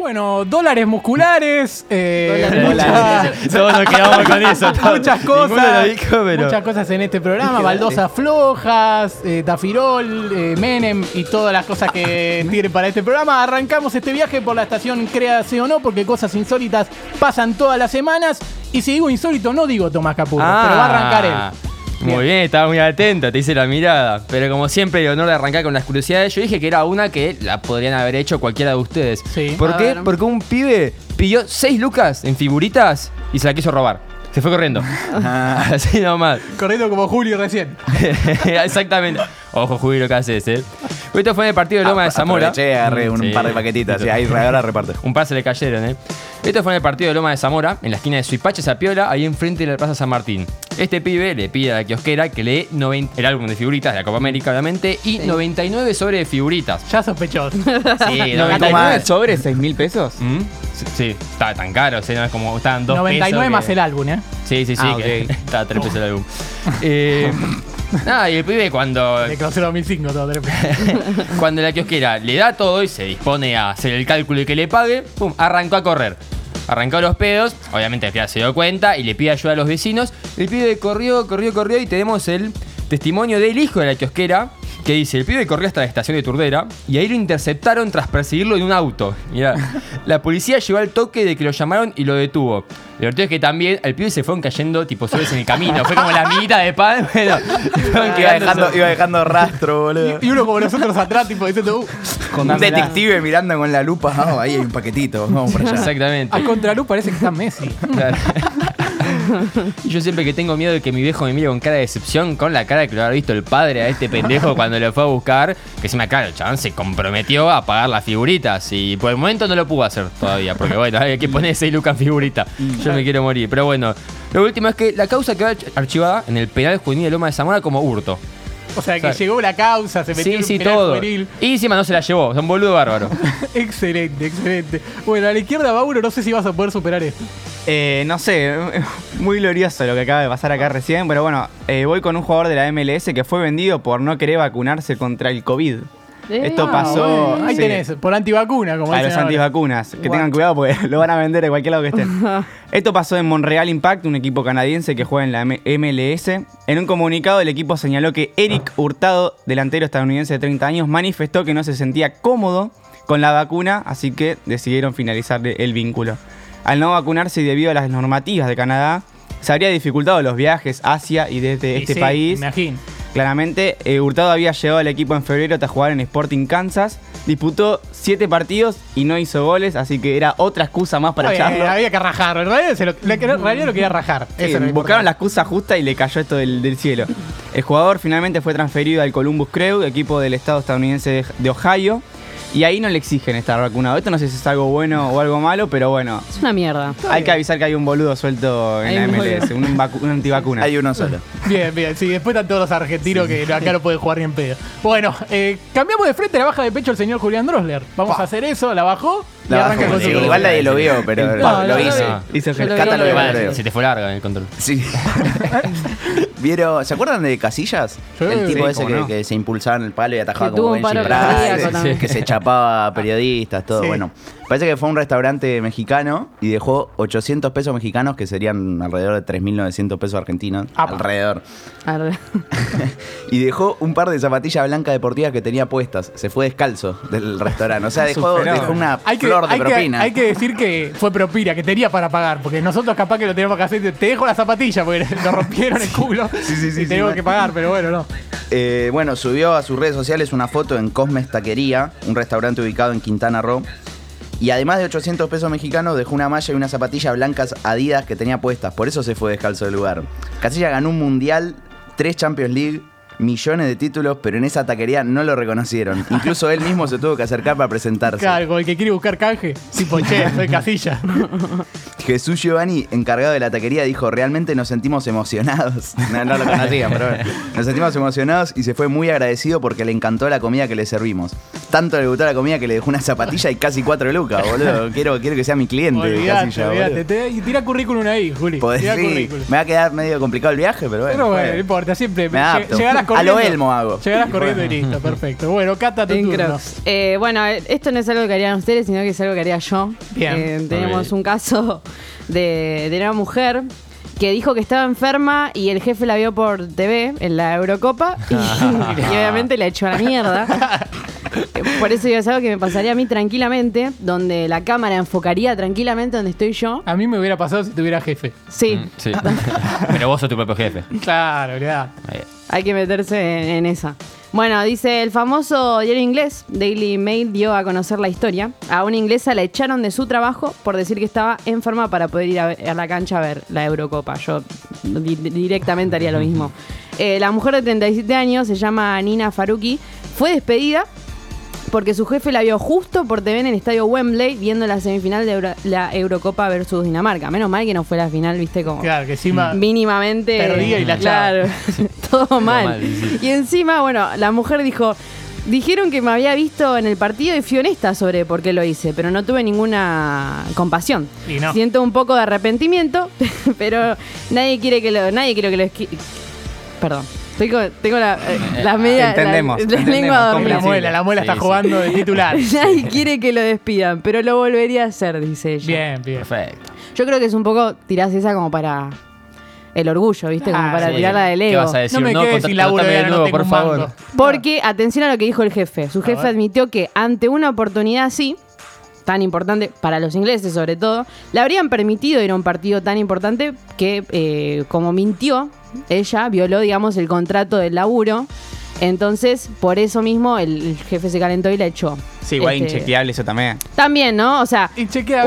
Bueno, dólares musculares. eh, Dólares. muchas- Todos nos quedamos con eso. Muchas cosas, lo dijo, pero- muchas cosas en este programa, baldosas flojas, eh, tafirol, eh, Menem y todas las cosas que tienen para este programa. Arrancamos este viaje por la estación Créase o no, porque cosas insólitas pasan todas las semanas. Y si digo insólito, no digo Tomás Capullo, pero va a arrancar él. Muy bien, estaba muy atento, te hice la mirada. Pero como siempre, el honor de arrancar con las curiosidades, yo dije que era una que la podrían haber hecho cualquiera de ustedes. Sí. ¿Por A qué? ver. Porque un pibe pidió 6 lucas en figuritas y se la quiso robar. Se fue corriendo. Así nomás. Corriendo como Julio recién. Exactamente. Ojo, Julio, que haces, eh. Esto fue en el partido de Loma de Zamora. Aproveché, agarré un Sí. par de paquetitas. Y ahí ahora reparte. Un par se le cayeron, ¿eh? Esto fue en el partido de Loma de Zamora, en la esquina de Suipache Zapiola, ahí enfrente de la Plaza San Martín. Este pibe le pide a la kiosquera que le dé 90 el álbum de figuritas de la Copa América, obviamente, y 99 sobre de figuritas. Ya sospechó. Sí, ¿99 99. sobre 6 mil pesos? ¿Mm? Sí, Sí, está tan caro, o sea, no es como estaban dos 99 pesos más que- el álbum, ¿eh? Sí, sí, sí, Ah, que ok. está a 3 pesos el álbum. Eh, nada, y el pibe cuando De clausura 2005, todo de. Cuando la kiosquera le da todo y se dispone a hacer el cálculo y que le pague, pum, arrancó a correr. Arrancó los pedos, obviamente el pibe se dio cuenta y le pide ayuda a los vecinos. El pibe corrió, corrió, corrió y tenemos el testimonio del hijo de la kiosquera que dice, el pibe corrió hasta la estación de Turdera y ahí lo interceptaron tras perseguirlo en un auto. Mirá, la policía llegó al toque de que lo llamaron y lo detuvo. Lo divertido es que también al pibe se fueron cayendo tipo sobres en el camino. Fue como la minita de pan, fueron Iba dejando, iba dejando rastro, boludo. Y uno como nosotros atrás, tipo diciendo, uh, Un detective mirando con la lupa. Ah, ahí hay un paquetito. Vamos por allá. Exactamente. a contraluz parece que está Messi. Claro. Y yo siempre que tengo miedo de que mi viejo me mire con cara de decepción, con la cara que lo habrá visto el padre a este pendejo cuando lo fue a buscar, que se me aclara, el chabón se comprometió a pagar las figuritas y por el momento no lo pudo hacer todavía, porque bueno, hay que poner 6 lucas en figurita. Yo me quiero morir. Pero bueno, lo último es que la causa quedó arch- archivada en el penal juvenil de Loma de Zamora como hurto. O sea que llegó la causa, se metió Sí, en un sí, penal todo. juvenil. Y encima no se la llevó, son boludo bárbaro. excelente, excelente. Bueno, a la izquierda, Mauro, no sé si vas a poder superar esto. Eh, no sé, muy glorioso lo que acaba de pasar acá recién, pero bueno, eh, voy con un jugador de la MLS que fue vendido por no querer vacunarse contra el COVID. Eh, Esto ah, pasó ahí sí, tenés, por antivacuna, como a dicen los ahora. antivacunas. Que tengan cuidado porque lo van a vender de cualquier lado que estén. Esto pasó en Montreal Impact, un equipo canadiense que juega en la MLS. En un comunicado el equipo señaló que Eric Hurtado, delantero estadounidense de 30 años, manifestó que no se sentía cómodo con la vacuna, así que decidieron finalizar el vínculo. Al no vacunarse y debido a las normativas de Canadá, se habría dificultado los viajes hacia y desde Y este sí, país. Me imagino. Claramente, eh, Hurtado había llegado al equipo en febrero tras jugar en Sporting Kansas. Disputó siete partidos y no hizo goles, así que era otra excusa más para echarlo. había que rajarlo. En realidad, se lo, la- en realidad lo quería rajar. Sí, Eso buscaron la excusa justa y le cayó esto del, del cielo. El jugador finalmente fue transferido al Columbus Crew, equipo del estado estadounidense de, de Ohio. Y ahí no le exigen estar vacunado. Esto no sé si es algo bueno o algo malo, pero bueno. Es una mierda. hay que avisar que hay un boludo suelto en Hay la MLS, un, un antivacuna. Hay uno solo. Bien, bien. Sí, después están todos los argentinos que acá no pueden jugar ni en pedo. Bueno, eh, cambiamos de frente la baja de pecho el señor Julián Drosler. Vamos a hacer eso, la bajó arranca con su igual nadie lo vio, pero No, lo, hice. no. Hizo Yo lo Cata vi, lo lo vio, vi. lo vio. Se te fue larga el control. Sí. ¿Vieron? ¿Se acuerdan de Casillas? Sí, el tipo sí, ese cómo que, no. que se impulsaba en el palo y atajaba Que como un Benji paro Price, cardíaco también. que se chapaba a periodistas, todo. Sí. Bueno, parece que fue a un restaurante mexicano y dejó 800 pesos mexicanos, que serían alrededor de 3.900 pesos argentinos. Apa. Alrededor. Y dejó un par de zapatillas blancas deportivas que tenía puestas. Se fue descalzo del restaurante. O sea, dejó, Superó. dejó una Hay que, flor de hay, que, propina. hay que decir que fue propina, que tenía para pagar, porque nosotros capaz que lo tenemos que hacer. Te dejo la zapatilla porque nos rompieron el culo. Sí, sí, sí, y sí, mal. que pagar, pero bueno, no. Eh, bueno, subió a sus redes sociales una foto en Cosmes Taquería, un restaurante ubicado en Quintana Roo. Y además de 800 pesos mexicanos, dejó una malla y unas zapatillas blancas Adidas que tenía puestas. Por eso se fue descalzo del lugar. Casilla ganó un mundial, tres Champions League, millones de títulos, pero en esa taquería no lo reconocieron. Incluso él mismo se tuvo que acercar para presentarse. Claro, el que quiere buscar canje, tipo, che, soy casilla. Jesús Giovanni, encargado de la taquería, dijo, realmente nos sentimos emocionados. No, no lo conocía, pero bueno. Nos sentimos emocionados y se fue muy agradecido porque le encantó la comida que le servimos. Tanto le gustó la comida que le dejó una zapatilla y casi cuatro lucas, boludo. Quiero, quiero que sea mi cliente. Olvídate, Casilla, olvídate. boludo. Te- Y tira currículum ahí, Juli. Podés- Tira sí, currículum. me va a quedar medio complicado el viaje, pero bueno. Pero bueno, no importa, siempre Me adapto. lle- llegarás corriendo. A lo Elmo hago. Llegarás corriendo y listo, perfecto. Bueno, Cata, tu turno. Eh, bueno, esto no es algo que harían ustedes, sino que es algo que haría yo. Bien. Eh, tenemos un caso de, de una mujer que dijo que estaba enferma y el jefe la vio por TV en la Eurocopa y, y obviamente la echó a la mierda. Por eso yo es algo que me pasaría a mí tranquilamente, donde la cámara enfocaría tranquilamente donde estoy yo. A mí me hubiera pasado si tuviera jefe. Sí, Mm, sí. Pero vos sos tu propio jefe. Claro, ya. Hay que meterse en, en esa. Bueno, dice el famoso diario inglés, Daily Mail, dio a conocer la historia. A una inglesa la echaron de su trabajo por decir que estaba enferma para poder ir a, la cancha a ver la Eurocopa. Yo di- directamente haría lo mismo. Eh, la mujer de 37 años, se llama Nina Faruqi, fue despedida porque su jefe la vio justo por TV en el estadio Wembley viendo la semifinal de Euro- la Eurocopa versus Dinamarca. Menos mal que no fue la final, viste, como Claro, que encima. mínimamente Perdía y la claro, todo mal. mal, sí. Y encima, bueno, la mujer dijo, dijeron que me había visto en el partido y fui honesta sobre por qué lo hice, pero no tuve ninguna compasión. Y no. Siento un poco de arrepentimiento, pero nadie quiere que lo nadie quiere que lo Perdón. Estoy con- tengo la, eh, la media la- entendemos, la, entendemos, lengua La muela, la muela Sí, está sí. jugando de titular. Nadie quiere que lo despidan, pero lo volvería a hacer, dice ella. Bien, bien. Perfecto. Yo creo que es un poco tirás esa como para el orgullo, ¿viste? Como Ah, para sí. tirarla del ¿Qué ego. vas a decir? No me quedes contra- sin laburo de no nuevo, por favor. Porque, atención a lo que dijo el jefe. Su jefe admitió que ante una oportunidad así, tan importante para los ingleses sobre todo, le habrían permitido ir a un partido tan importante que, eh, como mintió, ella violó, digamos, el contrato del laburo. Entonces, por eso mismo, el, el jefe se calentó y la echó. Sí, igual Este, inchequeable eso también. También, ¿no? O sea,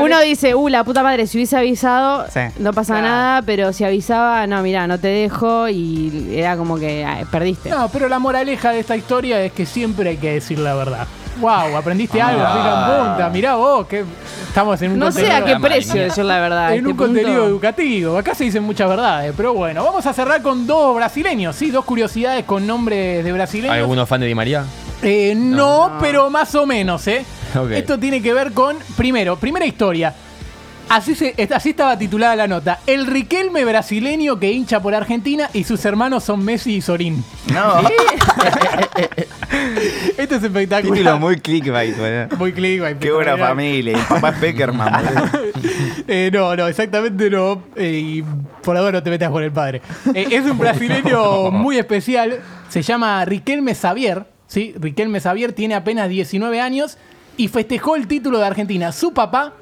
uno dice, uh, la puta madre, si hubiese avisado, Sí. no pasa Claro. nada, pero si avisaba, no, mira, no te dejo y era como que ay, perdiste. No, pero la moraleja de esta historia es que siempre hay que decir la verdad. Wow, aprendiste algo, Ah. pica en punta. Mirá vos, que estamos en un No sé a qué precio decir la verdad. en este un punto. contenido educativo. Acá se dicen muchas verdades, pero bueno, vamos a cerrar con dos brasileños, sí, dos curiosidades con nombres de brasileños. ¿Hay alguno fan de Di María? Eh, no, pero más o menos, ¿eh? Esto tiene que ver con, primero, primera historia. Así, se, así estaba titulada la nota. El Riquelme brasileño que hincha por Argentina y sus hermanos son Messi y Sorín. No. Esto es espectacular. Título muy clickbait, boludo. Muy clickbait, Qué buena familia. El papá es Peckerman. Eh, no, no, exactamente no. Eh, y por ahora no te metas con el padre. Eh, es un brasileño muy especial. Se llama Riquelme Xavier. ¿sí? Riquelme Xavier tiene apenas 19 años y festejó el título de Argentina. Su papá,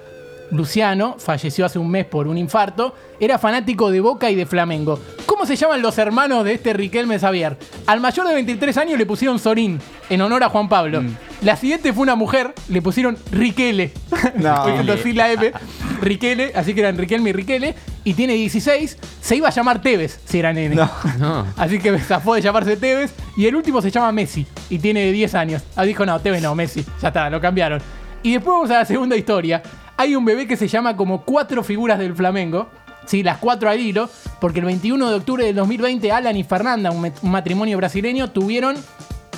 Luciano, falleció hace un mes por un infarto. Era fanático de Boca y de Flamengo. ¿Cómo se llaman los hermanos de este Riquelme Xavier? Al mayor de 23 años le pusieron Sorín, en honor a Juan Pablo. La siguiente fue una mujer, le pusieron Riquele. No. La M. Riquele, así que eran Riquelme y Riquele. Y tiene 16. Se iba a llamar Tevez, si era nene. No. No. Así que zafó de llamarse Tevez. Y el último se llama Messi. Y tiene 10 años. Ah, dijo, no, Tevez no, Messi. Ya está, lo cambiaron. Y después vamos a la segunda historia. Hay un bebé que se llama como cuatro figuras del Flamengo. Sí, las cuatro al hilo. Porque el 21 de octubre del 2020, Alan y Fernanda, un, matrimonio brasileño, tuvieron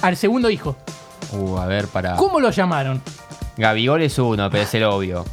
al segundo hijo. Uh, a ver, para. ¿Cómo lo llamaron? Gabigol es uno, pero es el obvio.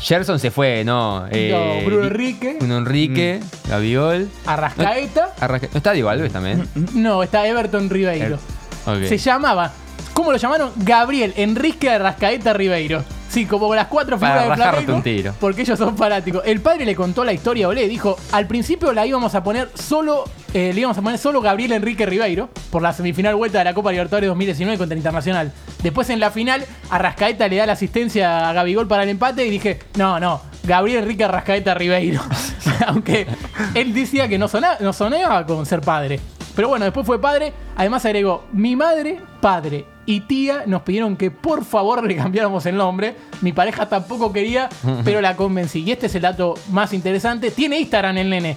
Gerson se fue, ¿no? Eh, No, Bruno Di- Enrique. Bruno Enrique, Gabigol. Arrascaeta. Arrasca- ¿No está Diego Alves también? No, está Everton Ribeiro. Ok. Se llamaba, ¿cómo lo llamaron? Gabriel Enrique Arrascaeta Ribeiro. Sí, como las cuatro Para figuras de rajarte Flamengo, un tiro. Porque ellos son fanáticos. El padre le contó la historia, Olé. Dijo, al principio la íbamos a poner solo, eh, le íbamos a poner solo Gabriel Enrique Ribeiro por la semifinal vuelta de la Copa Libertadores 2019 contra Internacional. Después en la final, Arrascaeta le da la asistencia a Gabigol para el empate y dije, no, no, Gabriel Enrique Arrascaeta Ribeiro. Aunque él decía que no sonaba, no sonaba con ser padre. Pero bueno, después fue padre. Además agregó, mi madre, padre y tía nos pidieron que por favor le cambiáramos el nombre. Mi pareja tampoco quería, pero la convencí. Y este es el dato más interesante. Tiene Instagram el nene.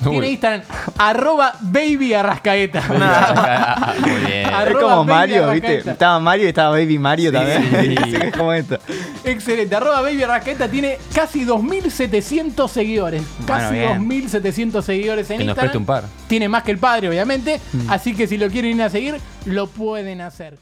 Tiene Uy. Instagram, arroba baby arrascaeta. Muy bien. Arroba Es como Baby Mario, ¿viste? Arrascaeta. Estaba Mario y estaba Baby Mario también. sí. es como esto. Excelente. Arroba baby arrascaeta tiene casi 2.700 seguidores. Casi bien. 2.700 seguidores en Que nos Instagram. preste un par. Tiene más que el padre, obviamente. Así que si lo quieren ir a seguir, lo pueden hacer.